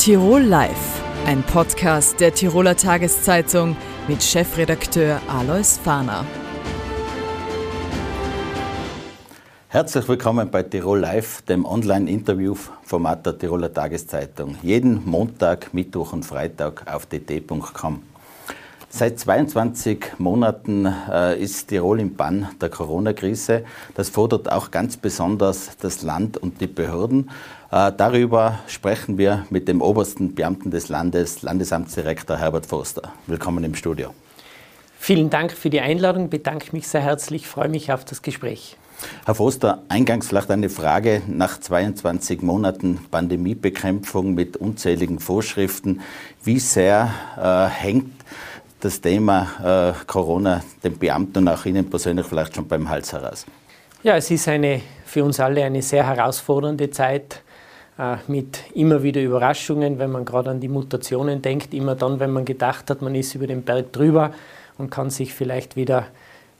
Tirol Live, ein Podcast der Tiroler Tageszeitung mit Chefredakteur Alois Fahner. Herzlich willkommen bei Tirol Live, dem Online-Interview-Format der Tiroler Tageszeitung. Jeden Montag, Mittwoch und Freitag auf dt.com. Seit 22 Monaten äh, ist Tirol im Bann der Corona-Krise. Das fordert auch ganz besonders das Land und die Behörden. Äh, darüber sprechen wir mit dem obersten Beamten des Landes, Landesamtsdirektor Herbert Forster. Willkommen im Studio. Vielen Dank für die Einladung, bedanke mich sehr herzlich, freue mich auf das Gespräch. Herr Forster, eingangs vielleicht eine Frage nach 22 Monaten Pandemiebekämpfung mit unzähligen Vorschriften. Wie sehr äh, hängt das Thema äh, Corona den Beamten und auch Ihnen persönlich vielleicht schon beim Hals heraus? Ja, es ist eine, für uns alle eine sehr herausfordernde Zeit äh, mit immer wieder Überraschungen, wenn man gerade an die Mutationen denkt. Immer dann, wenn man gedacht hat, man ist über den Berg drüber und kann sich vielleicht wieder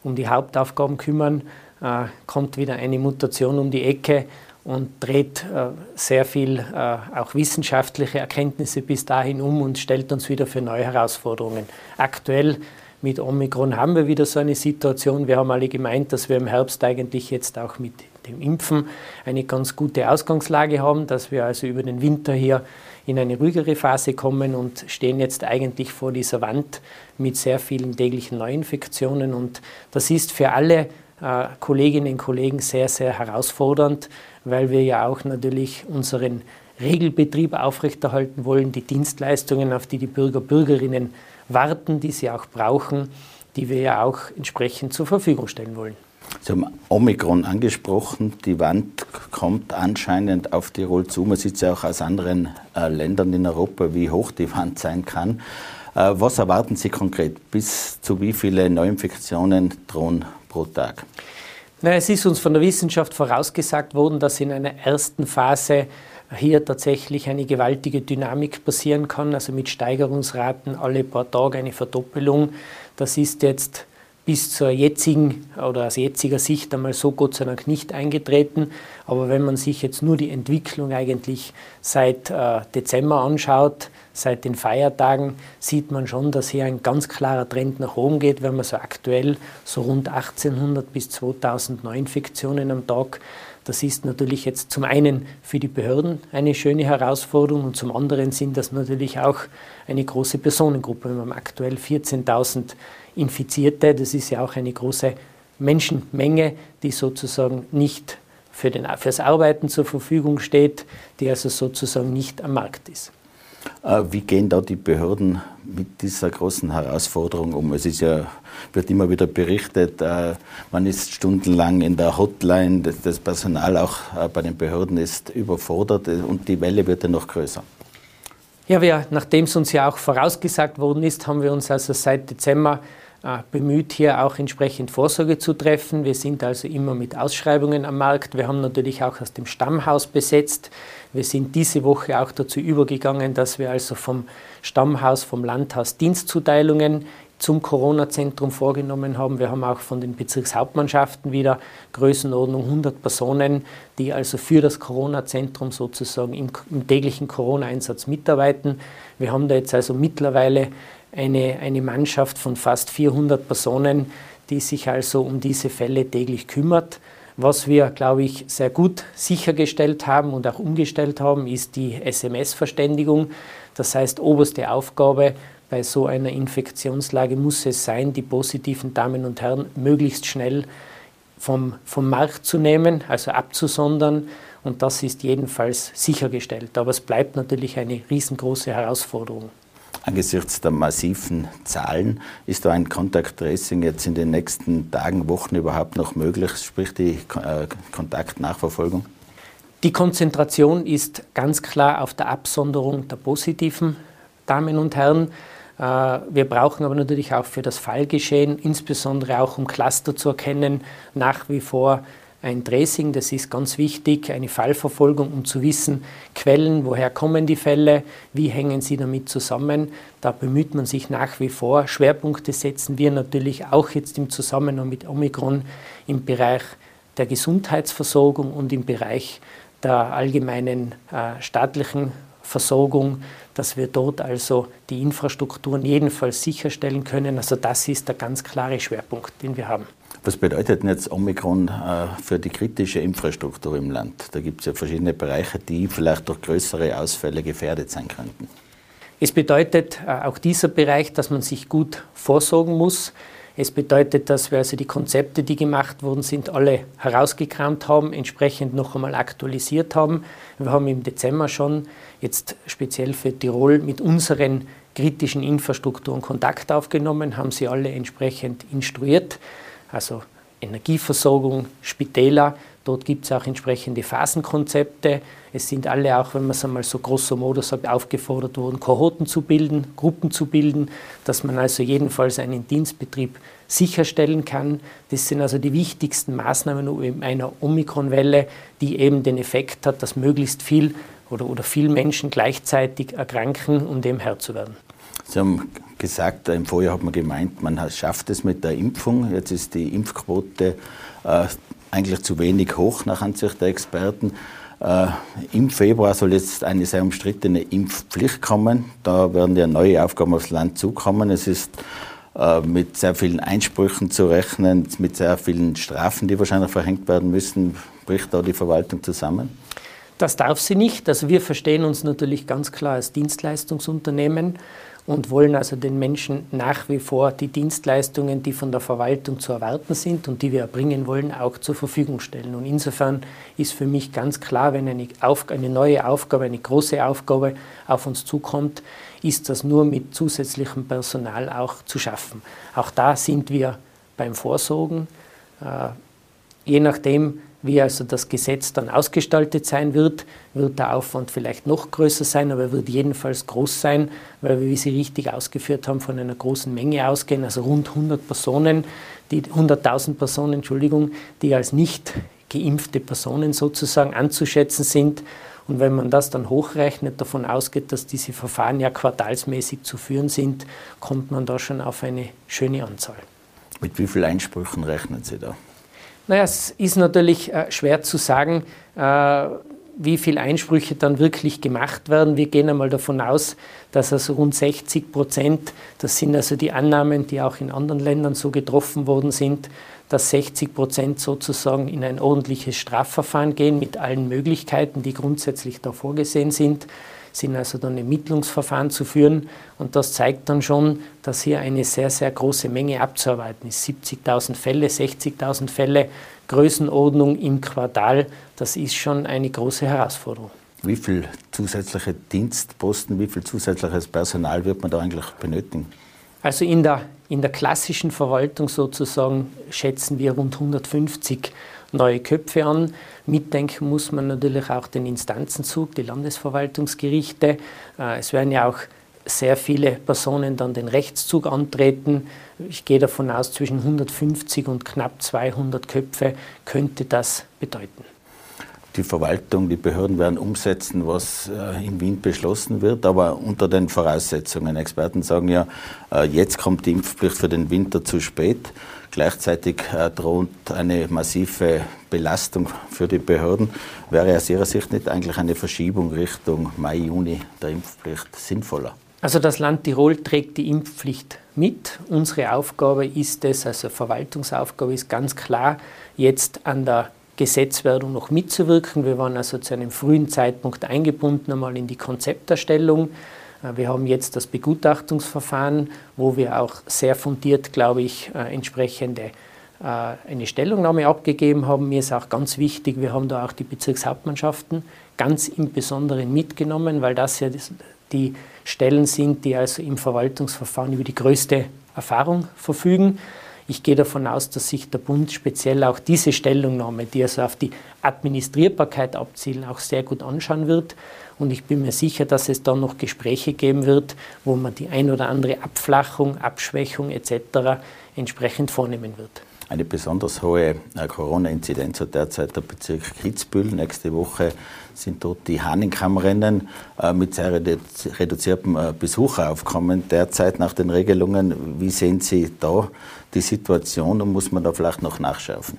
um die Hauptaufgaben kümmern, äh, kommt wieder eine Mutation um die Ecke und dreht äh, sehr viel äh, auch wissenschaftliche Erkenntnisse bis dahin um und stellt uns wieder für neue Herausforderungen. Aktuell mit Omikron haben wir wieder so eine Situation. Wir haben alle gemeint, dass wir im Herbst eigentlich jetzt auch mit dem Impfen eine ganz gute Ausgangslage haben, dass wir also über den Winter hier in eine ruhigere Phase kommen und stehen jetzt eigentlich vor dieser Wand mit sehr vielen täglichen Neuinfektionen. Und das ist für alle Kolleginnen und Kollegen sehr, sehr herausfordernd, weil wir ja auch natürlich unseren Regelbetrieb aufrechterhalten wollen, die Dienstleistungen, auf die die Bürger, Bürgerinnen warten, die sie auch brauchen, die wir ja auch entsprechend zur Verfügung stellen wollen. Sie haben Omikron angesprochen. Die Wand kommt anscheinend auf Tirol zu. Man sieht es ja auch aus anderen äh, Ländern in Europa, wie hoch die Wand sein kann. Äh, was erwarten Sie konkret? Bis zu wie viele Neuinfektionen drohen pro Tag? Na, es ist uns von der Wissenschaft vorausgesagt worden, dass in einer ersten Phase hier tatsächlich eine gewaltige Dynamik passieren kann, also mit Steigerungsraten alle paar Tage eine Verdoppelung. Das ist jetzt bis zur jetzigen oder aus jetziger Sicht einmal so Gott sei Dank nicht eingetreten. Aber wenn man sich jetzt nur die Entwicklung eigentlich seit äh, Dezember anschaut, seit den Feiertagen, sieht man schon, dass hier ein ganz klarer Trend nach oben geht. Wenn man so aktuell so rund 1800 bis 2000 Neuinfektionen am Tag das ist natürlich jetzt zum einen für die Behörden eine schöne Herausforderung und zum anderen sind das natürlich auch eine große Personengruppe. Wir haben aktuell 14.000 Infizierte. Das ist ja auch eine große Menschenmenge, die sozusagen nicht für den, fürs Arbeiten zur Verfügung steht, die also sozusagen nicht am Markt ist. Äh, wie gehen da die Behörden mit dieser großen Herausforderung um? Es ist ja, wird immer wieder berichtet, äh, man ist stundenlang in der Hotline, das Personal auch äh, bei den Behörden ist überfordert und die Welle wird ja noch größer. Ja, wir, nachdem es uns ja auch vorausgesagt worden ist, haben wir uns also seit Dezember äh, bemüht, hier auch entsprechend Vorsorge zu treffen. Wir sind also immer mit Ausschreibungen am Markt. Wir haben natürlich auch aus dem Stammhaus besetzt. Wir sind diese Woche auch dazu übergegangen, dass wir also vom Stammhaus, vom Landhaus Dienstzuteilungen zum Corona-Zentrum vorgenommen haben. Wir haben auch von den Bezirkshauptmannschaften wieder Größenordnung 100 Personen, die also für das Corona-Zentrum sozusagen im, im täglichen Corona-Einsatz mitarbeiten. Wir haben da jetzt also mittlerweile eine, eine Mannschaft von fast 400 Personen, die sich also um diese Fälle täglich kümmert. Was wir, glaube ich, sehr gut sichergestellt haben und auch umgestellt haben, ist die SMS-Verständigung. Das heißt, oberste Aufgabe bei so einer Infektionslage muss es sein, die positiven Damen und Herren möglichst schnell vom, vom Markt zu nehmen, also abzusondern. Und das ist jedenfalls sichergestellt. Aber es bleibt natürlich eine riesengroße Herausforderung. Angesichts der massiven Zahlen ist da ein Contact Tracing jetzt in den nächsten Tagen, Wochen überhaupt noch möglich, sprich die äh, Kontaktnachverfolgung? Die Konzentration ist ganz klar auf der Absonderung der positiven Damen und Herren. Äh, wir brauchen aber natürlich auch für das Fallgeschehen, insbesondere auch um Cluster zu erkennen, nach wie vor ein Tracing, das ist ganz wichtig, eine Fallverfolgung, um zu wissen, Quellen, woher kommen die Fälle, wie hängen sie damit zusammen. Da bemüht man sich nach wie vor. Schwerpunkte setzen wir natürlich auch jetzt im Zusammenhang mit Omikron im Bereich der Gesundheitsversorgung und im Bereich der allgemeinen äh, staatlichen Versorgung, dass wir dort also die Infrastrukturen jedenfalls sicherstellen können. Also das ist der ganz klare Schwerpunkt, den wir haben. Was bedeutet denn jetzt Omikron äh, für die kritische Infrastruktur im Land? Da gibt es ja verschiedene Bereiche, die vielleicht durch größere Ausfälle gefährdet sein könnten. Es bedeutet äh, auch dieser Bereich, dass man sich gut vorsorgen muss. Es bedeutet, dass wir also die Konzepte, die gemacht worden sind, alle herausgekramt haben, entsprechend noch einmal aktualisiert haben. Wir haben im Dezember schon jetzt speziell für Tirol mit unseren kritischen Infrastrukturen Kontakt aufgenommen, haben sie alle entsprechend instruiert, also Energieversorgung, Spitäler, Dort gibt es auch entsprechende Phasenkonzepte. Es sind alle auch, wenn man es einmal so grosso modo sagt, aufgefordert worden, Kohorten zu bilden, Gruppen zu bilden, dass man also jedenfalls einen Dienstbetrieb sicherstellen kann. Das sind also die wichtigsten Maßnahmen einer Omikronwelle, die eben den Effekt hat, dass möglichst viel oder, oder viele Menschen gleichzeitig erkranken, um dem Herr zu werden. Sie haben gesagt, im Vorjahr hat man gemeint, man schafft es mit der Impfung. Jetzt ist die Impfquote äh, eigentlich zu wenig hoch nach Ansicht der Experten. Äh, Im Februar soll jetzt eine sehr umstrittene Impfpflicht kommen. Da werden ja neue Aufgaben aufs Land zukommen. Es ist äh, mit sehr vielen Einsprüchen zu rechnen, mit sehr vielen Strafen, die wahrscheinlich verhängt werden müssen. Bricht da die Verwaltung zusammen? Das darf sie nicht. Also wir verstehen uns natürlich ganz klar als Dienstleistungsunternehmen und wollen also den Menschen nach wie vor die Dienstleistungen, die von der Verwaltung zu erwarten sind und die wir erbringen wollen, auch zur Verfügung stellen. Und insofern ist für mich ganz klar, wenn eine, eine neue Aufgabe, eine große Aufgabe auf uns zukommt, ist das nur mit zusätzlichem Personal auch zu schaffen. Auch da sind wir beim Vorsorgen. Äh, je nachdem, wie also das Gesetz dann ausgestaltet sein wird, wird der Aufwand vielleicht noch größer sein, aber er wird jedenfalls groß sein, weil wir, wie Sie richtig ausgeführt haben, von einer großen Menge ausgehen, also rund 100 Personen, die 100.000 Personen, Entschuldigung, die als nicht geimpfte Personen sozusagen anzuschätzen sind. Und wenn man das dann hochrechnet, davon ausgeht, dass diese Verfahren ja quartalsmäßig zu führen sind, kommt man da schon auf eine schöne Anzahl. Mit wie vielen Einsprüchen rechnen Sie da? Naja, es ist natürlich äh, schwer zu sagen, äh, wie viele Einsprüche dann wirklich gemacht werden. Wir gehen einmal davon aus, dass also rund 60 Prozent, das sind also die Annahmen, die auch in anderen Ländern so getroffen worden sind, dass 60 Prozent sozusagen in ein ordentliches Strafverfahren gehen mit allen Möglichkeiten, die grundsätzlich da vorgesehen sind sind also dann Ermittlungsverfahren zu führen. Und das zeigt dann schon, dass hier eine sehr, sehr große Menge abzuarbeiten ist. 70.000 Fälle, 60.000 Fälle, Größenordnung im Quartal, das ist schon eine große Herausforderung. Wie viel zusätzliche Dienstposten, wie viel zusätzliches Personal wird man da eigentlich benötigen? Also in der, in der klassischen Verwaltung sozusagen schätzen wir rund 150 neue Köpfe an. Mitdenken muss man natürlich auch den Instanzenzug, die Landesverwaltungsgerichte. Äh, es werden ja auch sehr viele Personen dann den Rechtszug antreten. Ich gehe davon aus, zwischen 150 und knapp 200 Köpfe könnte das bedeuten. Die Verwaltung, die Behörden werden umsetzen, was äh, in Wien beschlossen wird, aber unter den Voraussetzungen. Experten sagen ja, äh, jetzt kommt die Impfpflicht für den Winter zu spät. Gleichzeitig äh, droht eine massive Belastung für die Behörden. Wäre aus Ihrer Sicht nicht eigentlich eine Verschiebung Richtung Mai, Juni der Impfpflicht sinnvoller? Also das Land Tirol trägt die Impfpflicht mit. Unsere Aufgabe ist es, also Verwaltungsaufgabe ist ganz klar, jetzt an der Gesetzwerdung noch mitzuwirken. Wir waren also zu einem frühen Zeitpunkt eingebunden, einmal in die Konzepterstellung. Äh, wir haben jetzt das Begutachtungsverfahren, wo wir auch sehr fundiert, glaube ich, äh, entsprechende äh, eine Stellungnahme abgegeben haben. Mir ist auch ganz wichtig, wir haben da auch die Bezirkshauptmannschaften ganz im Besonderen mitgenommen, weil das ja die Stellen sind, die also im Verwaltungsverfahren über die größte Erfahrung verfügen. Ich gehe davon aus, dass sich der Bund speziell auch diese Stellungnahme, die also auf die Administrierbarkeit abzielen, auch sehr gut anschauen wird. Und ich bin mir sicher, dass es dann noch Gespräche geben wird, wo man die ein oder andere Abflachung, Abschwächung etc. entsprechend vornehmen wird. Eine besonders hohe äh, Corona-Inzidenz hat derzeit der Bezirk Kitzbühel. Nächste Woche sind dort die Hahnenkammrennen äh, mit sehr reduziertem äh, Besucheraufkommen derzeit nach den Regelungen. Wie sehen Sie da die Situation und muss man da vielleicht noch nachschärfen?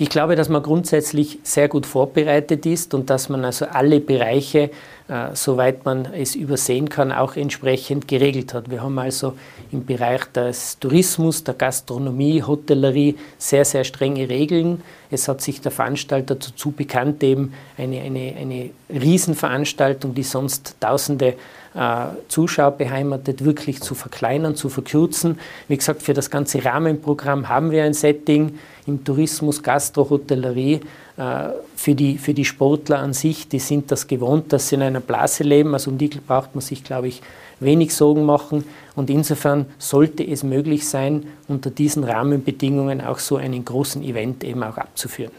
Ich glaube, dass man grundsätzlich sehr gut vorbereitet ist und dass man also alle Bereiche, äh, soweit man es übersehen kann, auch entsprechend geregelt hat. Wir haben also im Bereich des Tourismus, der Gastronomie, Hotellerie sehr, sehr strenge Regeln. Es hat sich der Veranstalter dazu bekannt, eben eine, eine, eine Riesenveranstaltung, die sonst Tausende äh, Zuschauer beheimatet, wirklich zu verkleinern, zu verkürzen. Wie gesagt, für das ganze Rahmenprogramm haben wir ein Setting im Tourismus, Gastro, Hotellerie. Äh, für die, für die Sportler an sich, die sind das gewohnt, dass sie in einer Blase leben. Also um die braucht man sich, glaube ich, wenig Sorgen machen. Und insofern sollte es möglich sein, unter diesen Rahmenbedingungen auch so einen großen Event eben auch abzuführen.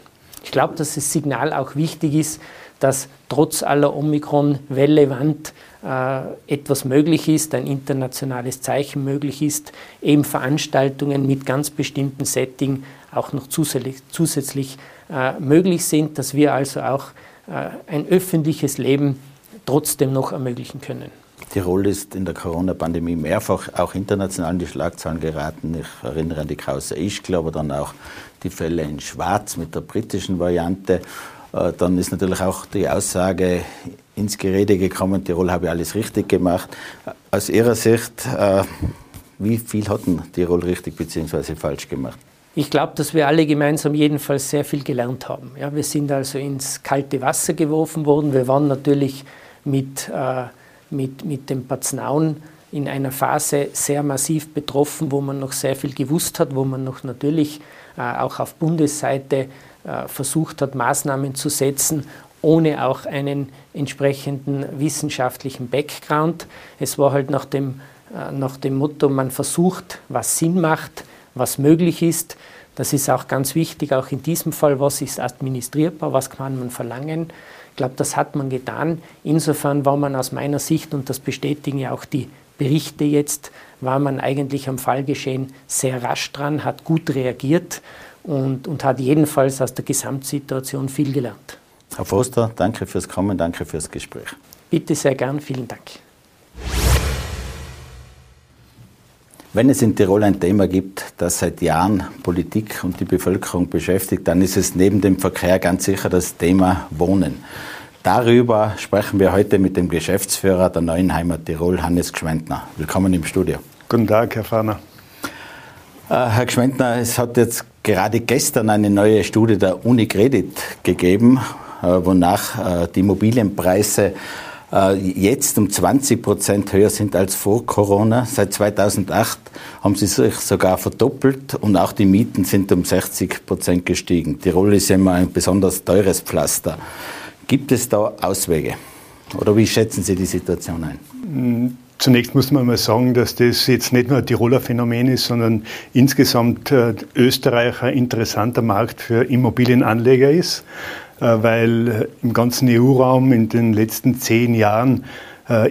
Ich glaube, dass das Signal auch wichtig ist, dass trotz aller Omikron-Welle, äh, etwas möglich ist, ein internationales Zeichen möglich ist, eben Veranstaltungen mit ganz bestimmten Setting auch noch zusätzlich, zusätzlich äh, möglich sind, dass wir also auch äh, ein öffentliches Leben trotzdem noch ermöglichen können. Tirol ist in der Corona-Pandemie mehrfach auch international in die Schlagzeilen geraten. Ich erinnere an die Krause Ischgl, aber dann auch die Fälle in Schwarz mit der britischen Variante. Äh, dann ist natürlich auch die Aussage ins Gerede gekommen, Tirol habe alles richtig gemacht. Aus Ihrer Sicht, äh, wie viel hat denn Tirol richtig bzw. falsch gemacht? Ich glaube, dass wir alle gemeinsam jedenfalls sehr viel gelernt haben. Ja, wir sind also ins kalte Wasser geworfen worden. Wir waren natürlich mit, äh, mit, mit dem Paznaun in einer Phase sehr massiv betroffen, wo man noch sehr viel gewusst hat, wo man noch natürlich äh, auch auf Bundesseite äh, versucht hat, Maßnahmen zu setzen, ohne auch einen entsprechenden wissenschaftlichen Background. Es war halt nach dem, äh, nach dem Motto, man versucht, was Sinn macht, was möglich ist. Das ist auch ganz wichtig, auch in diesem Fall, was ist administrierbar, was kann man verlangen. Ich glaube, das hat man getan. Insofern war man aus meiner Sicht, und das bestätigen ja auch die Berichte jetzt, war man eigentlich am Fallgeschehen sehr rasch dran, hat gut reagiert und, und hat jedenfalls aus der Gesamtsituation viel gelernt. Herr Foster, danke fürs Kommen, danke fürs Gespräch. Bitte sehr gern, vielen Dank. Wenn es in Tirol ein Thema gibt, das seit Jahren Politik und die Bevölkerung beschäftigt, dann ist es neben dem Verkehr ganz sicher das Thema Wohnen. Darüber sprechen wir heute mit dem Geschäftsführer der Neuen Heimat Tirol, Hannes Gschwendner. Willkommen im Studio. Guten Tag, Herr Fahner. Äh, Herr Gschwendner, es hat jetzt gerade gestern eine neue Studie der Unicredit gegeben, äh, wonach äh, die Immobilienpreise jetzt um 20 Prozent höher sind als vor Corona. Seit 2008 haben sie sich sogar verdoppelt und auch die Mieten sind um 60 Prozent gestiegen. Tirol ist ja immer ein besonders teures Pflaster. Gibt es da Auswege? Oder wie schätzen Sie die Situation ein? Mm, Zunächst muss man mal sagen, dass das jetzt nicht nur ein Tiroler Phänomen ist, sondern insgesamt äh, Österreich ein interessanter Markt für Immobilienanleger ist, äh, weil äh, im ganzen EU-Raum in den letzten zehn Jahren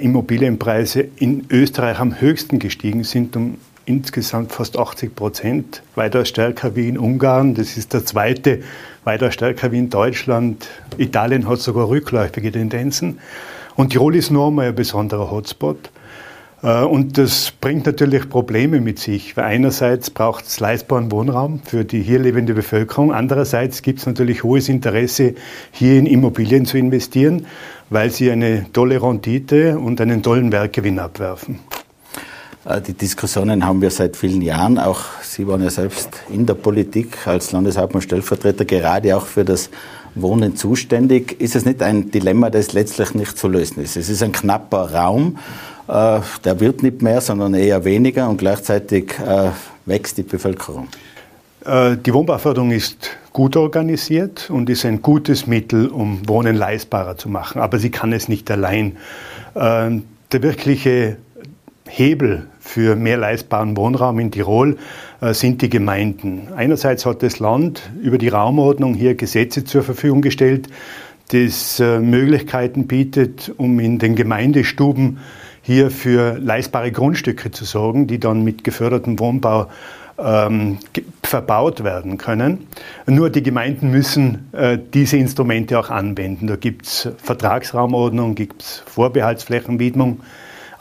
Immobilienpreise in Österreich am höchsten gestiegen sind, um insgesamt fast 80 Prozent, weiter stärker wie in Ungarn. Das ist der zweite, weiter stärker wie in Deutschland. Italien hat sogar rückläufige Tendenzen. Und Tirol ist noch einmal ein besonderer Hotspot. Äh, und das bringt natürlich Probleme mit sich, weil einerseits braucht es leistbaren Wohnraum für die hier lebende Bevölkerung, andererseits gibt es natürlich hohes Interesse, hier in Immobilien zu investieren, weil sie eine tolle Rendite und einen tollen Werkgewinn abwerfen. Äh, die Diskussionen haben wir seit vielen Jahren. Auch Sie waren ja selbst in der Politik als Landeshauptmann Stellvertreter gerade auch für das Wohnen zuständig. Ist es nicht ein Dilemma, das letztlich nicht zu lösen ist? Es ist ein knapper Raum der wird nicht mehr, sondern eher weniger und gleichzeitig äh, wächst die Bevölkerung. Äh, die Wohnbauförderung ist gut organisiert und ist ein gutes Mittel, um Wohnen leistbarer zu machen. Aber sie kann es nicht allein. Der wirkliche Hebel für mehr leistbaren Wohnraum in Tirol sind die Gemeinden. Einerseits hat das Land über die Raumordnung hier Gesetze zur Verfügung gestellt, das Möglichkeiten bietet, um in den Gemeindestuben hier für leistbare Grundstücke zu sorgen, die dann mit gefördertem Wohnbau ähm, verbaut werden können. Nur die Gemeinden müssen äh, diese Instrumente auch anwenden. Da gibt es Vertragsraumordnung, gibt es Vorbehaltsflächenwidmung.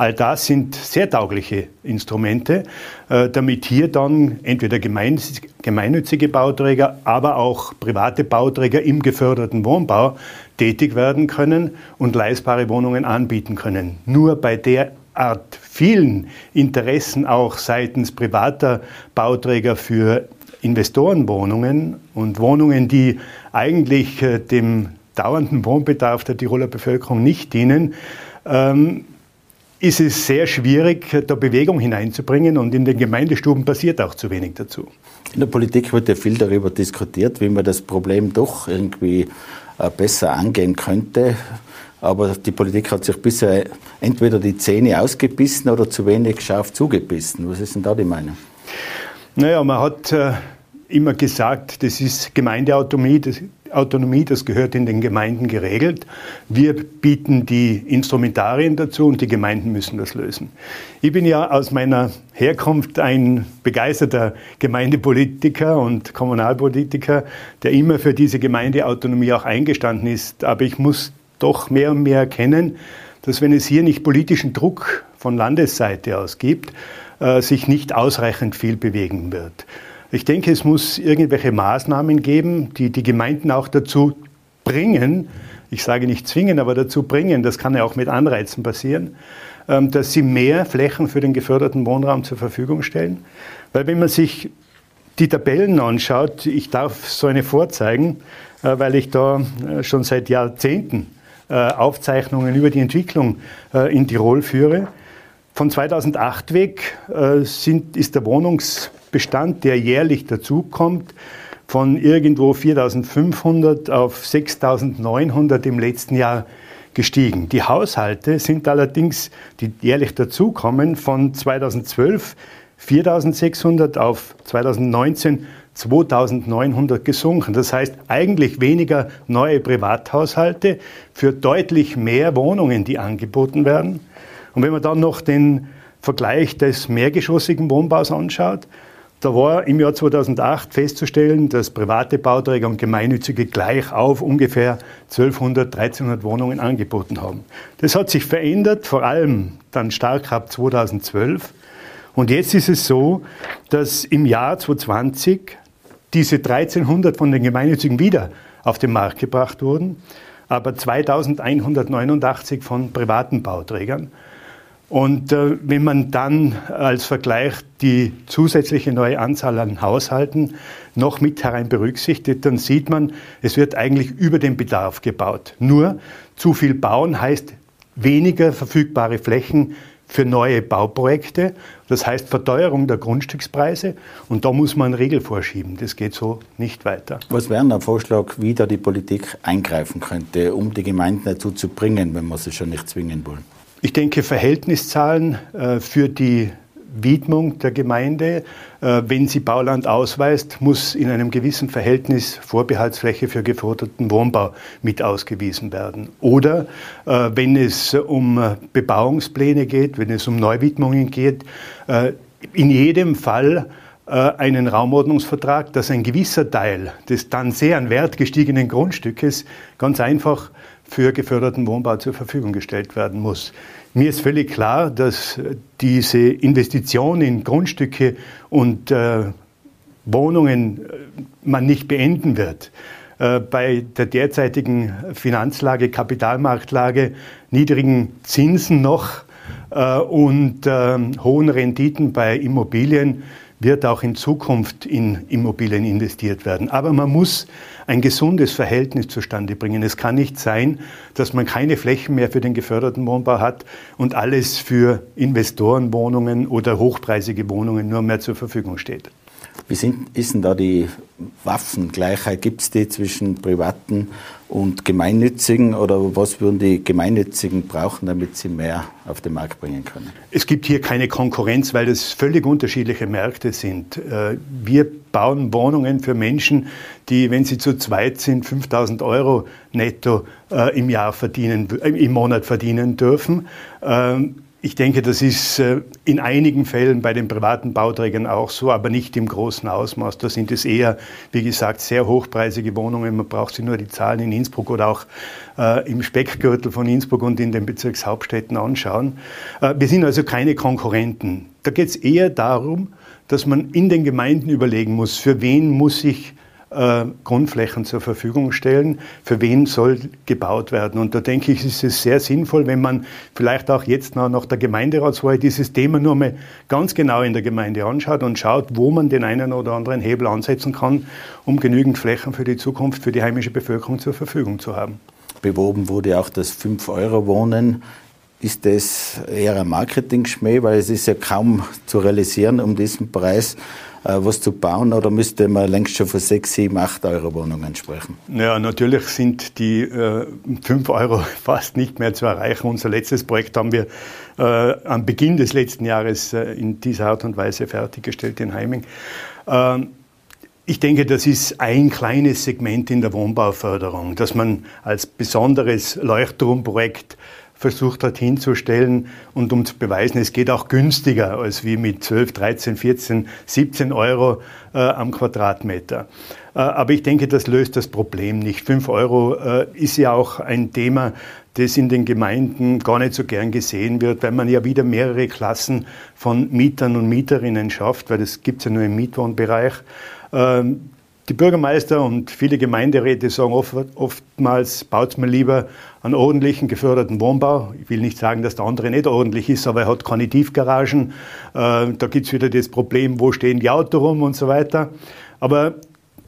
All das sind sehr taugliche Instrumente, äh, damit hier dann entweder gemeinnützige Bauträger, aber auch private Bauträger im geförderten Wohnbau tätig werden können und leistbare Wohnungen anbieten können. Nur bei der Art vielen Interessen auch seitens privater Bauträger für Investorenwohnungen und Wohnungen, die eigentlich äh, dem dauernden Wohnbedarf der Tiroler Bevölkerung nicht dienen, ähm, ist es sehr schwierig, da Bewegung hineinzubringen und in den Gemeindestuben passiert auch zu wenig dazu. In der Politik wird ja viel darüber diskutiert, wie man das Problem doch irgendwie äh, besser angehen könnte. Aber die Politik hat sich bisher entweder die Zähne ausgebissen oder zu wenig scharf zugebissen. Was ist denn da die Meinung? Naja, man hat äh, immer gesagt, das ist Gemeindeautonomie, das, Autonomie, das gehört in den Gemeinden geregelt. Wir bieten die Instrumentarien dazu und die Gemeinden müssen das lösen. Ich bin ja aus meiner Herkunft ein begeisterter Gemeindepolitiker und Kommunalpolitiker, der immer für diese Gemeindeautonomie auch eingestanden ist. Aber ich muss doch mehr und mehr erkennen, dass wenn es hier nicht politischen Druck von Landesseite aus gibt, äh, sich nicht ausreichend viel bewegen wird. Ich denke, es muss irgendwelche Maßnahmen geben, die die Gemeinden auch dazu bringen, ich sage nicht zwingen, aber dazu bringen, das kann ja auch mit Anreizen passieren, ähm, dass sie mehr Flächen für den geförderten Wohnraum zur Verfügung stellen. Weil wenn man sich die Tabellen anschaut, ich darf so eine vorzeigen, äh, weil ich da äh, schon seit Jahrzehnten Aufzeichnungen über die Entwicklung in Tirol führe. Von 2008 weg sind, ist der Wohnungs Bestand, der jährlich dazukommt, von irgendwo 4.500 auf 6.900 im letzten Jahr gestiegen. Die Haushalte sind allerdings, die jährlich dazukommen, von 2012 4.600 auf 2019 2.900 gesunken. Das heißt eigentlich weniger neue Privathaushalte für deutlich mehr Wohnungen, die angeboten werden. Und wenn man dann noch den Vergleich des mehrgeschossigen Wohnbaus anschaut, da war im Jahr 2008 festzustellen, dass private Bauträger und Gemeinnützige gleich auf ungefähr 1200, 1300 Wohnungen angeboten haben. Das hat sich verändert, vor allem dann stark ab 2012. Und jetzt ist es so, dass im Jahr 2020 diese 1300 von den Gemeinnützigen wieder auf den Markt gebracht wurden, aber 2189 von privaten Bauträgern. Und äh, wenn man dann als Vergleich die zusätzliche neue Anzahl an Haushalten noch mit herein berücksichtigt, dann sieht man, es wird eigentlich über den Bedarf gebaut. Nur zu viel bauen heißt weniger verfügbare Flächen für neue Bauprojekte. Das heißt Verteuerung der Grundstückspreise. Und da muss man Regel vorschieben. Das geht so nicht weiter. Was wäre ein Vorschlag, wie da die Politik eingreifen könnte, um die Gemeinden dazu zu bringen, wenn wir sie schon nicht zwingen wollen? Ich denke, Verhältniszahlen äh, für die Widmung der Gemeinde, äh, wenn sie Bauland ausweist, muss in einem gewissen Verhältnis Vorbehaltsfläche für geforderten Wohnbau mit ausgewiesen werden. Oder äh, wenn es um Bebauungspläne geht, wenn es um Neuwidmungen geht, in jedem Fall einen Raumordnungsvertrag, dass ein gewisser Teil des dann sehr an Wert gestiegenen Grundstückes ganz einfach für geförderten Wohnbau zur Verfügung gestellt werden muss. Mir ist völlig klar, dass diese Investition in Grundstücke und äh, Wohnungen äh, man nicht beenden wird. Äh, bei der derzeitigen Finanzlage, Kapitalmarktlage, niedrigen Zinsen noch äh, und ähm, hohen Renditen bei Immobilien wird auch in Zukunft in Immobilien investiert werden. Aber man muss ein gesundes Verhältnis zustande bringen. Es kann nicht sein, dass man keine Flächen mehr für den geförderten Wohnbau hat und alles für Investorenwohnungen oder hochpreisige Wohnungen nur mehr zur Verfügung steht. Wie sind, ist denn da die Waffengleichheit? Gibt es die zwischen privaten und gemeinnützigen oder was würden die gemeinnützigen brauchen, damit sie mehr auf den Markt bringen können? Es gibt hier keine Konkurrenz, weil es völlig unterschiedliche Märkte sind. Äh, wir bauen Wohnungen für Menschen, die, wenn sie zu zweit sind, 5000 Euro netto äh, im Jahr verdienen, äh, im Monat verdienen dürfen. Ich denke, das ist äh, in einigen Fällen bei den privaten Bauträgern auch so, aber nicht im großen Ausmaß. Da sind es eher, wie gesagt, sehr hochpreisige Wohnungen. Man braucht sich nur die Zahlen in Innsbruck oder auch äh, im Speckgürtel von Innsbruck und in den Bezirkshauptstädten anschauen. Äh, wir sind also keine Konkurrenten. Da geht es eher darum, dass man in den Gemeinden überlegen muss, für wen muss ich äh, Grundflächen zur Verfügung stellen. Für wen soll gebaut werden? Und da denke ich, ist es sehr sinnvoll, wenn man vielleicht auch jetzt nach der Gemeinderatswahl dieses Thema nur mal ganz genau in der Gemeinde anschaut und schaut, wo man den einen oder anderen Hebel ansetzen kann, um genügend Flächen für die Zukunft, für die heimische Bevölkerung zur Verfügung zu haben. Beworben wurde auch das 5-Euro-Wohnen. Ist das eher ein Marketing-Schmäh, weil es ist ja kaum zu realisieren um diesen Preis. Äh, was zu bauen oder müsste man längst schon von 6, 7, 8 Euro Wohnungen sprechen? Ja, natürlich sind die äh, 5 Euro fast nicht mehr zu erreichen. Unser letztes Projekt haben wir äh, am Beginn des letzten Jahres äh, in dieser Art und Weise fertiggestellt in Heiming. Ähm, ich denke, das ist ein kleines Segment in der Wohnbauförderung, dass man als besonderes Leuchtturmprojekt versucht hat hinzustellen und um zu beweisen, es geht auch günstiger als wie mit 12, 13, 14, 17 Euro äh, am Quadratmeter. Äh, aber ich denke, das löst das Problem nicht. 5 Euro äh, ist ja auch ein Thema, das in den Gemeinden gar nicht so gern gesehen wird, weil man ja wieder mehrere Klassen von Mietern und Mieterinnen schafft, weil das gibt es ja nur im Mietwohnbereich. Ähm, die Bürgermeister und viele Gemeinderäte sagen oft, oftmals, baut mir lieber einen ordentlichen, geförderten Wohnbau. Ich will nicht sagen, dass der andere nicht ordentlich ist, aber er hat keine Tiefgaragen. Äh, da gibt es wieder das Problem, wo stehen die Autos rum und so weiter. Aber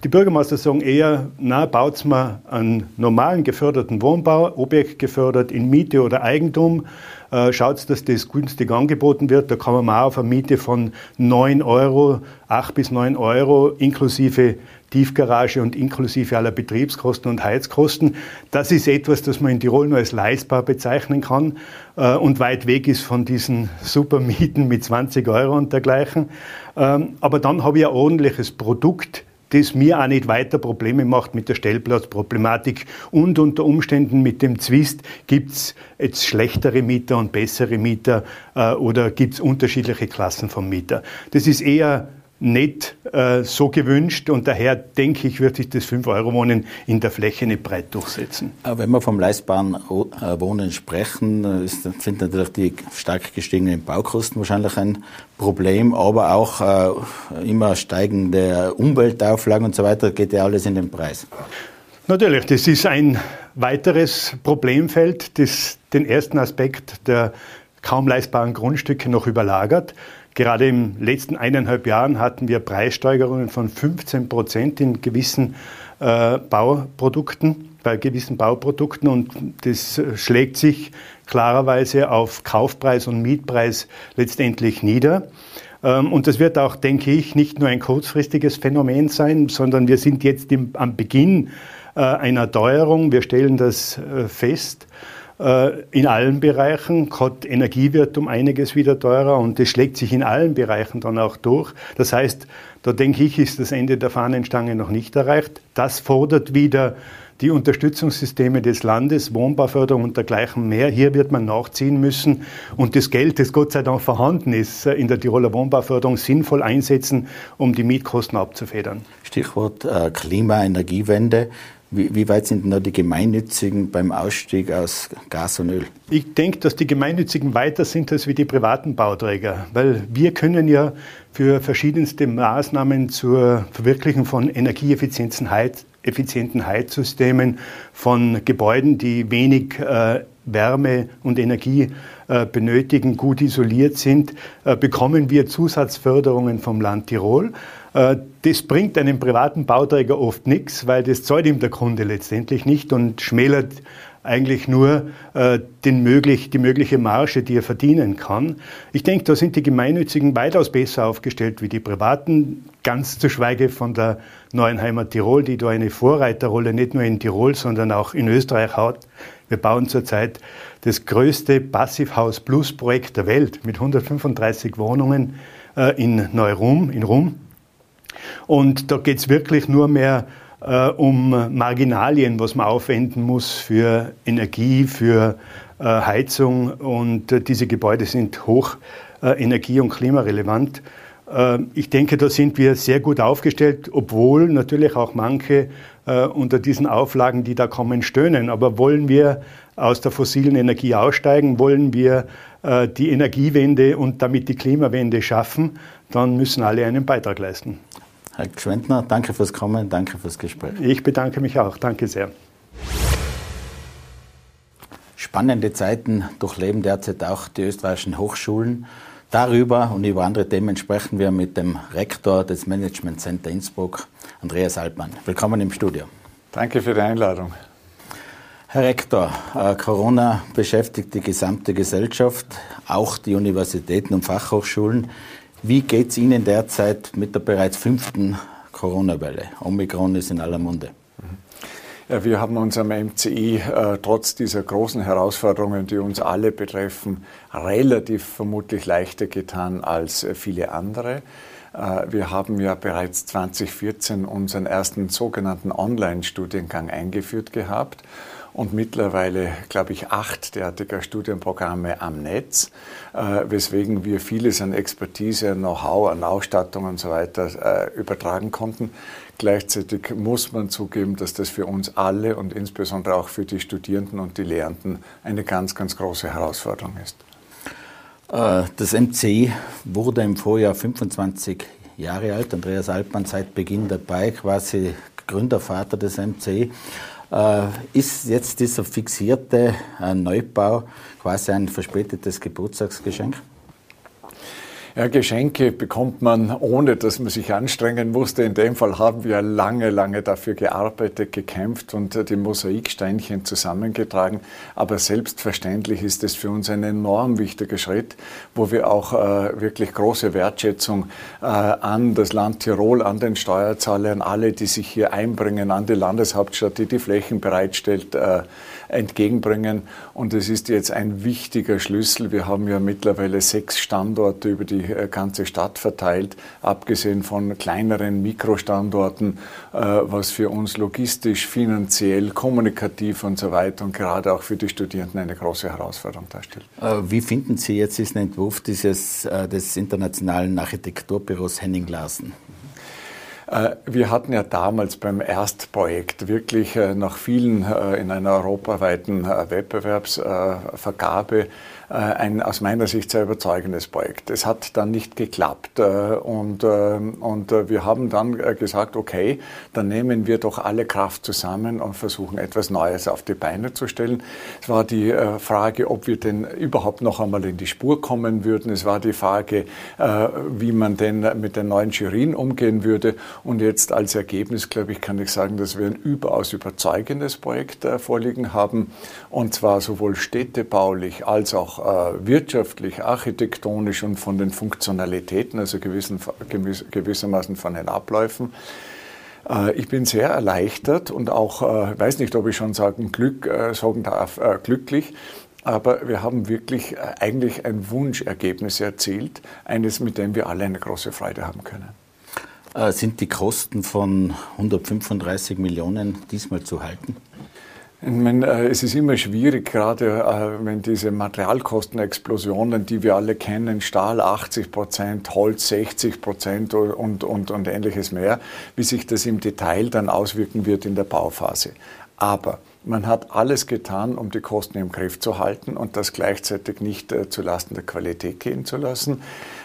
die Bürgermeister sagen eher, na, baut mir einen normalen geförderten Wohnbau, objektgefördert in Miete oder Eigentum. Äh, schaut, dass das günstig angeboten wird. Da kann man mal auf eine Miete von 9 Euro, 8 bis 9 Euro inklusive Tiefgarage und inklusive aller Betriebskosten und Heizkosten. Das ist etwas, das man in Tirol nur als leistbar bezeichnen kann äh, und weit weg ist von diesen Supermieten mit 20 Euro und dergleichen. Ähm, aber dann habe ich ein ordentliches Produkt, das mir auch nicht weiter Probleme macht mit der Stellplatzproblematik und unter Umständen mit dem Zwist, gibt es jetzt schlechtere Mieter und bessere Mieter äh, oder gibt es unterschiedliche Klassen von Mieter. Das ist eher nicht äh, so gewünscht und daher denke ich, wird sich das 5-Euro-Wohnen in der Fläche nicht breit durchsetzen. Wenn wir vom leistbaren äh, Wohnen sprechen, äh, sind natürlich die stark gestiegenen Baukosten wahrscheinlich ein Problem, aber auch äh, immer steigende Umweltauflagen und so weiter, geht ja alles in den Preis. Natürlich, das ist ein weiteres Problemfeld, das den ersten Aspekt der kaum leistbaren Grundstücke noch überlagert. Gerade im letzten eineinhalb Jahren hatten wir Preissteigerungen von 15 Prozent in gewissen äh, Bauprodukten, bei gewissen Bauprodukten und das schlägt sich klarerweise auf Kaufpreis und Mietpreis letztendlich nieder. Ähm, und das wird auch, denke ich, nicht nur ein kurzfristiges Phänomen sein, sondern wir sind jetzt im, am Beginn äh, einer Teuerung. Wir stellen das äh, fest. Äh, in allen Bereichen. Gerade Energie wird um einiges wieder teurer und das schlägt sich in allen Bereichen dann auch durch. Das heißt, da denke ich, ist das Ende der Fahnenstange noch nicht erreicht. Das fordert wieder die Unterstützungssysteme des Landes, Wohnbauförderung und dergleichen mehr. Hier wird man nachziehen müssen und das Geld, das Gott sei Dank vorhanden ist, in der Tiroler Wohnbauförderung sinnvoll einsetzen, um die Mietkosten abzufedern. Stichwort äh, Klima, Energiewende. Wie, wie, weit sind denn da die Gemeinnützigen beim Ausstieg aus Gas und Öl? Ich denke, dass die Gemeinnützigen weiter sind als wie die privaten Bauträger, weil wir können ja für verschiedenste Maßnahmen zur Verwirklichung von energieeffizienten Heiz Heizsystemen, von Gebäuden, die wenig äh, Wärme und Energie äh, benötigen, gut isoliert sind, äh, bekommen wir Zusatzförderungen vom Land Tirol. Äh, das bringt einem privaten Bauträger oft nichts, weil das zahlt ihm der Kunde letztendlich nicht und schmälert eigentlich nur äh, den möglich, die mögliche Marge, die er verdienen kann. Ich denke, da sind die Gemeinnützigen weitaus besser aufgestellt wie die Privaten, ganz zu schweige von der Neuen Heimat Tirol, die da eine Vorreiterrolle nicht nur in Tirol, sondern auch in Österreich hat. Wir bauen zurzeit das größte Passivhaus Plus Projekt der Welt mit 135 Wohnungen äh, in Neurum, in Rum. Und da geht es wirklich nur mehr äh, um Marginalien, was man aufwenden muss für Energie, für Heizung und diese Gebäude sind hoch energie- und klimarelevant. Ich denke, da sind wir sehr gut aufgestellt, obwohl natürlich auch manche unter diesen Auflagen, die da kommen, stöhnen. Aber wollen wir aus der fossilen Energie aussteigen, wollen wir die Energiewende und damit die Klimawende schaffen, dann müssen alle einen Beitrag leisten. Herr Gschwendner, danke fürs Kommen, danke fürs Gespräch. Ich bedanke mich auch, danke sehr. Spannende Zeiten durchleben derzeit auch die österreichischen Hochschulen. Darüber und über andere Themen sprechen wir mit dem Rektor des Management Center Innsbruck, Andreas Altmann. Willkommen im Studio. Danke für die Einladung. Herr Rektor, äh, Corona beschäftigt die gesamte Gesellschaft, auch die Universitäten und Fachhochschulen. Wie geht es Ihnen derzeit mit der bereits fünften Corona-Welle? Omikron ist in aller Munde. Ja, wir haben uns am MCI äh, trotz dieser großen Herausforderungen, die uns alle betreffen, relativ vermutlich leichter getan als äh, viele andere. Äh, wir haben ja bereits 2014 unseren ersten sogenannten Online-Studiengang eingeführt gehabt und mittlerweile, glaube ich, acht derartiger Studienprogramme am Netz, äh, weswegen wir vieles an Expertise, Know-how, an Ausstattung und so weiter äh, übertragen konnten. Gleichzeitig muss man zugeben, dass das für uns alle und insbesondere auch für die Studierenden und die Lehrenden eine ganz, ganz große Herausforderung ist. Äh, das MCI wurde im Vorjahr 25 Jahre alt. Andreas Altmann seit Beginn dabei, quasi Gründervater des MCI. Äh, ist jetzt dieser fixierte äh, Neubau quasi ein verspätetes Geburtstagsgeschenk? Ja, Geschenke bekommt man, ohne dass man sich anstrengen musste. In dem Fall haben wir lange, lange dafür gearbeitet, gekämpft und die Mosaiksteinchen zusammengetragen. Aber selbstverständlich ist es für uns ein enorm wichtiger Schritt, wo wir auch äh, wirklich große Wertschätzung äh, an das Land Tirol, an den Steuerzahler, an alle, die sich hier einbringen, an die Landeshauptstadt, die die Flächen bereitstellt, äh, entgegenbringen. Und es ist jetzt ein wichtiger Schlüssel. Wir haben ja mittlerweile sechs Standorte über die äh, ganze Stadt verteilt, abgesehen von kleineren Mikrostandorten, äh, was für uns logistisch, finanziell, kommunikativ und so weiter und gerade auch für die Studierenden eine große Herausforderung darstellt. Äh, wie finden Sie jetzt diesen Entwurf dieses, des internationalen Architekturbüros Henning Larsen? Äh, wir hatten ja damals beim Erstprojekt wirklich äh, nach vielen äh, in einer europaweiten Wettbewerbsvergabe ein aus meiner Sicht sehr überzeugendes Projekt. Es hat dann nicht geklappt äh, und, äh, und wir haben dann gesagt, okay, dann nehmen wir doch alle Kraft zusammen und versuchen etwas Neues auf die Beine zu stellen. Es war die Frage, ob wir denn überhaupt noch einmal in die Spur kommen würden. Es war die Frage, wie man denn mit den neuen Jurien umgehen würde. Und jetzt als Ergebnis, glaube ich, kann ich sagen, dass wir ein überaus überzeugendes Projekt vorliegen haben. Und zwar sowohl städtebaulich als auch äh, wirtschaftlich, architektonisch und von den Funktionalitäten, also gewissen, gewissermaßen von den Abläufen. Äh, ich bin sehr erleichtert und auch, äh, weiß nicht, ob ich schon sagen, Glück, sagen darf, glücklich, aber wir haben wirklich eigentlich ein Wunschergebnis erzielt, eines, mit dem wir alle eine große Freude haben können. Sind die Kosten von 135 Millionen diesmal zu halten? Ich meine, äh, es ist immer schwierig, gerade äh, wenn diese Materialkostenexplosionen, die wir alle kennen, Stahl 80 Prozent, Holz 60 Prozent und, und, und ähnliches mehr, wie sich das im Detail dann auswirken wird in der Bauphase. Aber man hat alles getan, um die Kosten im Griff zu halten und das gleichzeitig nicht äh, zulasten der Qualität gehen zu lassen.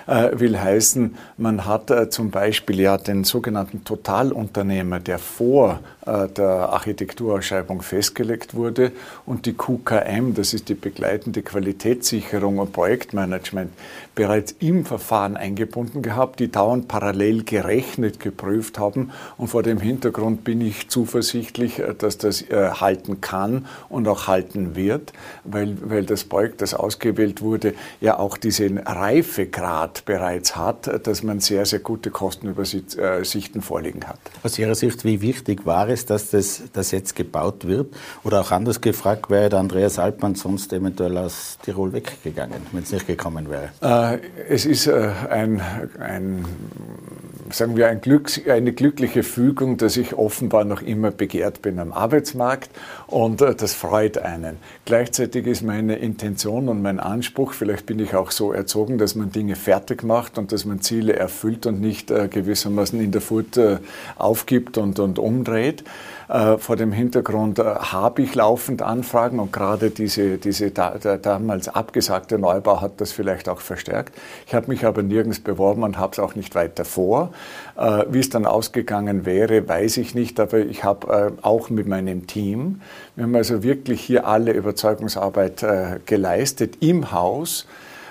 Äh, will heißen, man hat äh, zum Beispiel ja den sogenannten Totalunternehmer, der vor äh, der Architekturausschreibung festgelegt wurde und die QKM, das ist die begleitende Qualitätssicherung und Projektmanagement, bereits im Verfahren eingebunden gehabt, die dauernd parallel gerechnet, geprüft haben und vor dem Hintergrund bin ich zuversichtlich, dass das halten kann und auch halten wird, weil, weil das Projekt, das ausgewählt wurde, ja auch diesen Reifegrad bereits hat, dass man sehr, sehr gute Kostenübersichten vorliegen hat. Aus Ihrer Sicht, wie wichtig war es, dass das, das jetzt gebaut wird? Oder auch anders gefragt, wäre der Andreas Altmann sonst eventuell aus Tirol weggegangen, wenn es nicht gekommen wäre? Äh, es ist äh, ein, ein sagen wir, ein Glück, eine glückliche Fügung, dass ich offenbar noch immer begehrt bin am Arbeitsmarkt und äh, das freut einen. Gleichzeitig ist meine Intention und mein Anspruch, vielleicht bin ich auch so erzogen, dass man Dinge fertig macht und dass man Ziele erfüllt und nicht äh, gewissermaßen in der Furt äh, aufgibt und, und umdreht. Äh, vor dem Hintergrund äh, habe ich laufend Anfragen und gerade diese, diese da, da, damals abgesagte Neubau hat das vielleicht auch verstärkt. Ich habe mich aber nirgends beworben und habe es auch nicht weiter vor. Äh, wie es dann ausgegangen wäre, weiß ich nicht, aber ich habe auch mit meinem Team, wir haben also wirklich hier alle Überzeugungsarbeit geleistet im Haus,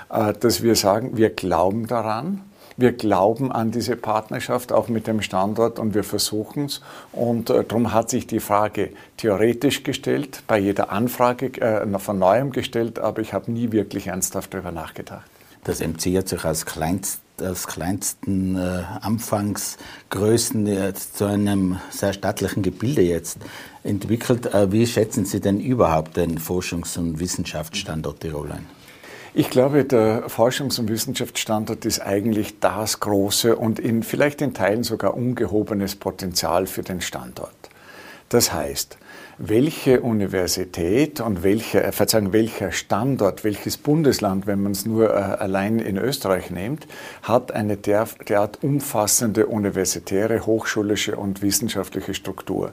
dass wir sagen, wir glauben daran wir glauben an diese Partnerschaft auch mit dem Standort und wir versuchen es. Und äh, darum hat sich die Frage theoretisch gestellt, bei jeder Anfrage äh, von neuem gestellt, aber ich habe nie wirklich ernsthaft darüber nachgedacht. Das MC hat sich als kleinst aus kleinsten äh, Anfangsgrößen zu einem sehr stattlichen Gebilde jetzt entwickelt. Äh, wie schätzen Sie denn überhaupt den Forschungs- und Wissenschaftsstandort Tirol ein? Ich glaube, der Forschungs- und Wissenschaftsstandort ist eigentlich das große und in, vielleicht in Teilen sogar ungehobenes Potenzial für den Standort. Das heißt, welche Universität und welcher, äh, Verzeihung, welcher Standort, welches Bundesland, wenn man es nur äh, allein in Österreich nimmt, hat eine der, derart umfassende universitäre, hochschulische und wissenschaftliche Struktur.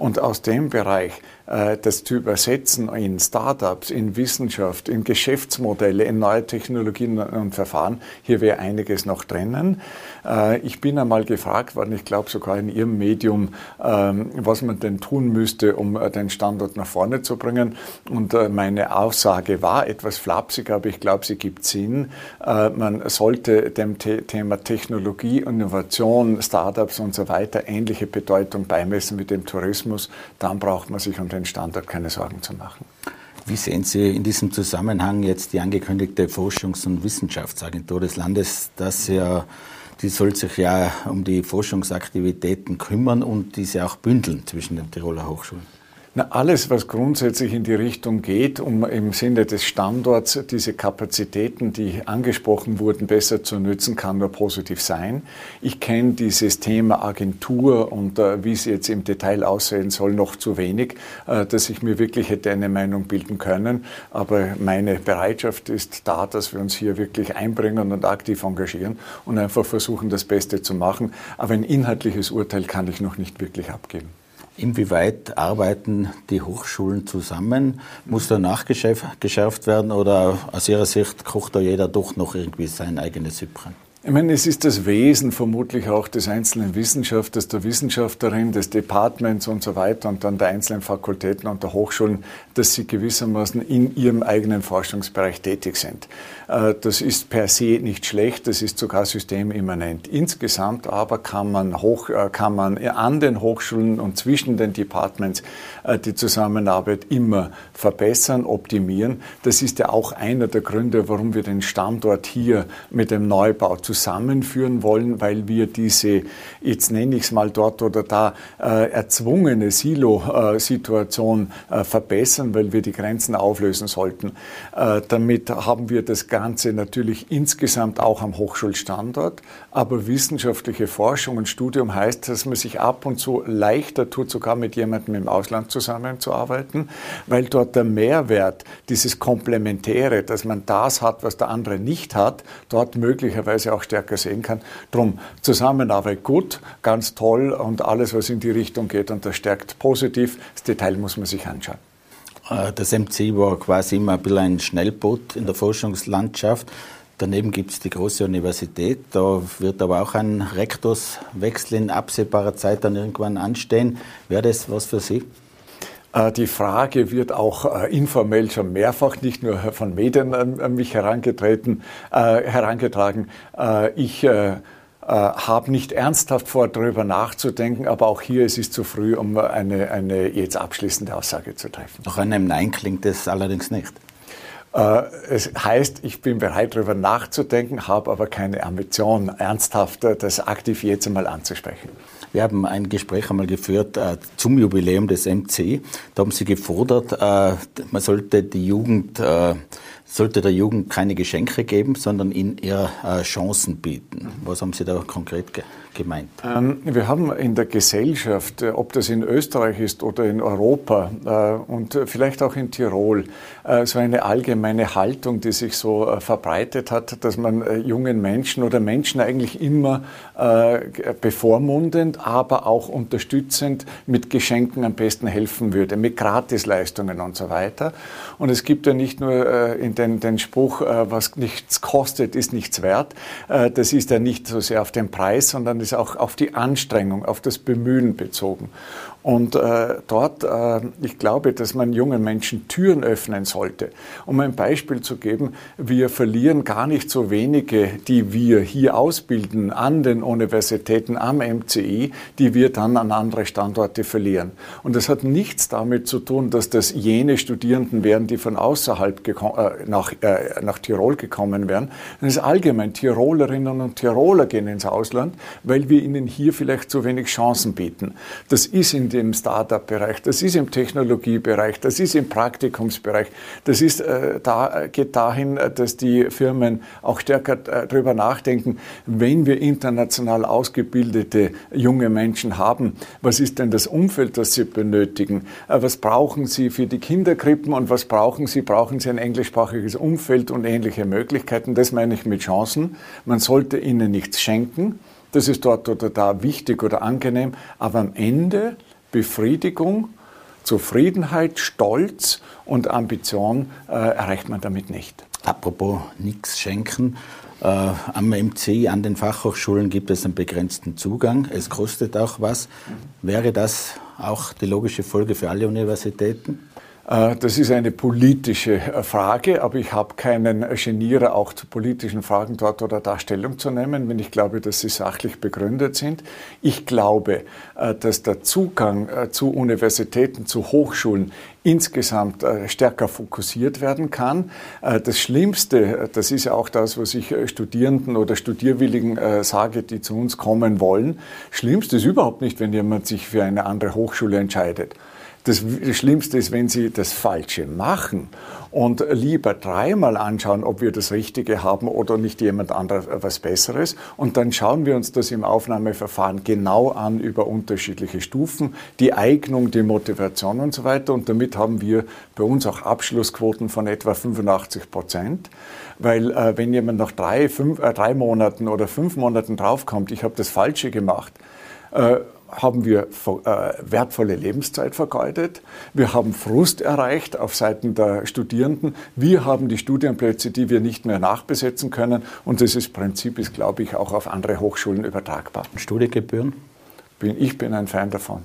Und aus dem Bereich äh, das zu übersetzen in Startups, in Wissenschaft, in Geschäftsmodelle, in neue Technologien und Verfahren, hier wäre einiges noch drinnen. Äh, ich bin einmal gefragt worden, ich glaube sogar in Ihrem Medium, ähm, was man denn tun müsste, um äh, den Standort nach vorne zu bringen. Und meine Aussage war etwas flapsig, aber ich glaube, sie gibt Sinn. Man sollte dem Thema Technologie, Innovation, Startups und so weiter ähnliche Bedeutung beimessen wie dem Tourismus Tourismus, dann braucht man sich um den Standort keine Sorgen zu machen. Wie sehen Sie in diesem Zusammenhang jetzt die angekündigte Forschungs- und Wissenschaftsagentur des Landes, dass ja die soll sich ja um die Forschungsaktivitäten kümmern und diese auch bündeln zwischen den Tiroler Hochschulen? Na, alles, was grundsätzlich in die Richtung geht, um im Sinne des Standorts diese Kapazitäten, die angesprochen wurden, besser zu nutzen, kann nur positiv sein. Ich kenne dieses Thema Agentur und äh, wie es jetzt im Detail aussehen soll, noch zu wenig, äh, dass ich mir wirklich hätte eine Meinung bilden können. Aber meine Bereitschaft ist da, dass wir uns hier wirklich einbringen und aktiv engagieren und einfach versuchen, das Beste zu machen. Aber ein inhaltliches Urteil kann ich noch nicht wirklich abgeben. Inwieweit arbeiten die Hochschulen zusammen? Muss da nachgeschärft werden oder aus Ihrer Sicht kocht da jeder doch noch irgendwie sein eigenes Süppchen? Ich meine, es ist das Wesen vermutlich auch des einzelnen Wissenschaftlers, der Wissenschaftlerin, des Departments und so weiter und dann der einzelnen Fakultäten und der Hochschulen, dass sie gewissermaßen in ihrem eigenen Forschungsbereich tätig sind. Äh, das ist per se nicht schlecht, das ist sogar systemimmanent. Insgesamt aber kann man, hoch, äh, kann man an den Hochschulen und zwischen den Departments äh, die Zusammenarbeit immer verbessern, optimieren. Das ist ja auch einer der Gründe, warum wir den Standort hier mit dem Neubau zusammenführen wollen, weil wir diese, jetzt nenne ich es mal dort oder da, äh, erzwungene Silo-Situation äh, verbessern, weil wir die Grenzen auflösen sollten. Äh, damit haben wir das Ganze natürlich insgesamt auch am Hochschulstandort, aber wissenschaftliche Forschung und Studium heißt, dass man sich ab und zu leichter tut, sogar mit jemandem im Ausland zusammenzuarbeiten, weil dort der Mehrwert, dieses Komplementäre, dass man das hat, was der andere nicht hat, dort möglicherweise auch auch stärker sehen kann. Drum Zusammenarbeit gut, ganz toll und alles, was in die Richtung geht und das stärkt positiv. Das Detail muss man sich anschauen. Äh, das MC war quasi immer ein bisschen ein Schnellboot in der Forschungslandschaft. Daneben gibt es die große Universität. Da wird aber auch ein Rektorswechsel in absehbarer Zeit dann irgendwann anstehen. Wäre das was für Sie? Äh, die Frage wird auch äh, informell schon mehrfach, nicht nur von Medien an mich herangetreten, äh, herangetragen. Ich habe nicht ernsthaft vor, darüber nachzudenken, aber auch hier ist es zu früh, um eine, eine jetzt abschließende Aussage zu treffen. Nach einem Nein klingt es allerdings nicht. Es heißt, ich bin bereit, darüber nachzudenken, habe aber keine Ambition, ernsthaft das aktiv jetzt einmal anzusprechen. Wir haben ein Gespräch einmal geführt äh, zum Jubiläum des MC. Da haben Sie gefordert, äh, man sollte die Jugend äh, sollte der Jugend keine Geschenke geben, sondern ihnen eher äh, Chancen bieten. Was haben Sie da konkret gemeint? Ähm, wir haben in der Gesellschaft, äh, ob das in Österreich ist oder in Europa äh, und vielleicht auch in Tirol, äh, so eine allgemeine Haltung, die sich so verbreitet hat, dass man jungen Menschen oder Menschen eigentlich immer bevormundend, aber auch unterstützend mit Geschenken am besten helfen würde, mit Gratisleistungen und so weiter. Und es gibt ja nicht nur in den, den Spruch, was nichts kostet, ist nichts wert. Das ist ja nicht so sehr auf den Preis, sondern ist auch auf die Anstrengung, auf das Bemühen bezogen. Und äh, dort, äh, ich glaube, dass man jungen Menschen Türen öffnen sollte. Um ein Beispiel zu geben, wir verlieren gar nicht so wenige, die wir hier ausbilden an den Universitäten am MCI, die wir dann an andere Standorte verlieren. Und das hat nichts damit zu tun, dass das jene Studierenden wären, die von außerhalb äh, nach, äh, nach Tirol gekommen wären. Das ist allgemein, Tirolerinnen und Tiroler gehen ins Ausland, weil wir ihnen hier vielleicht zu wenig Chancen bieten. Das ist in dem Startup-Bereich, das ist im Technologiebereich, das ist im Praktikumsbereich, das ist, äh, da, geht dahin, äh, dass die Firmen auch stärker äh, darüber nachdenken, wenn wir international ausgebildete junge Menschen haben, was ist denn das Umfeld, das sie benötigen? Äh, was brauchen sie für die Kinderkrippen und was brauchen sie? Brauchen sie ein englischsprachiges Umfeld und ähnliche Möglichkeiten? Das meine ich mit Chancen. Man sollte ihnen nichts schenken. Das ist dort oder da wichtig oder angenehm. Aber am Ende Befriedigung, Zufriedenheit, Stolz und Ambition äh, erreicht man damit nicht. Apropos nichts schenken. Äh, am MC, an den Fachhochschulen gibt es einen begrenzten Zugang. Es kostet auch was. Wäre das auch die logische Folge für alle Universitäten? Äh, das ist eine politische äh, Frage, aber ich habe keinen Genierer, auch zu politischen Fragen dort oder da Stellung zu nehmen, wenn ich glaube, dass sie sachlich begründet sind. Ich glaube, äh, dass der Zugang zu Universitäten, zu Hochschulen insgesamt stärker fokussiert werden kann. Das Schlimmste, das ist ja auch das, was ich Studierenden oder Studierwilligen sage, die zu uns kommen wollen. Schlimmste ist überhaupt nicht, wenn jemand sich für eine andere Hochschule entscheidet. Das Schlimmste ist, wenn Sie das Falsche machen und lieber dreimal anschauen, ob wir das Richtige haben oder nicht jemand anderes was Besseres. Und dann schauen wir uns das im Aufnahmeverfahren genau an über unterschiedliche Stufen, die Eignung, die Motivation und so weiter. Und damit haben wir bei uns auch Abschlussquoten von etwa 85 Prozent. Weil äh, wenn jemand nach drei, fünf, äh, drei Monaten oder fünf Monaten draufkommt, ich habe das Falsche gemacht, äh, haben wir äh, wertvolle Lebenszeit vergeudet. Wir haben Frust erreicht auf Seiten der Studierenden. Wir haben die Studienplätze, die wir nicht mehr nachbesetzen können. Und dieses Prinzip ist, glaube ich, auch auf andere Hochschulen übertragbar. Studiengebühren? Ich bin ein Fan davon.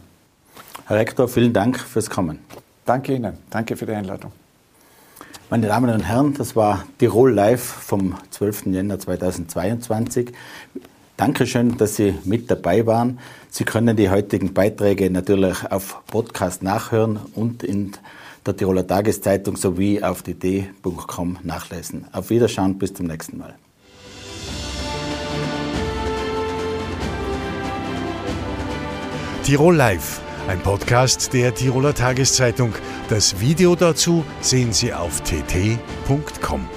Herr Rektor, vielen Dank fürs Kommen. Danke Ihnen. Danke für die Einladung. Meine Damen und Herren, das war Tirol Live vom 12. Jänner 2022. Dankeschön, dass Sie mit dabei waren. Sie können die heutigen Beiträge natürlich auf Podcast nachhören und in der Tiroler Tageszeitung sowie auf dd.com nachlesen. Auf Wiederschauen, bis zum nächsten Mal. Tirol Live, ein Podcast der Tiroler Tageszeitung. Das Video dazu sehen Sie auf tt.com.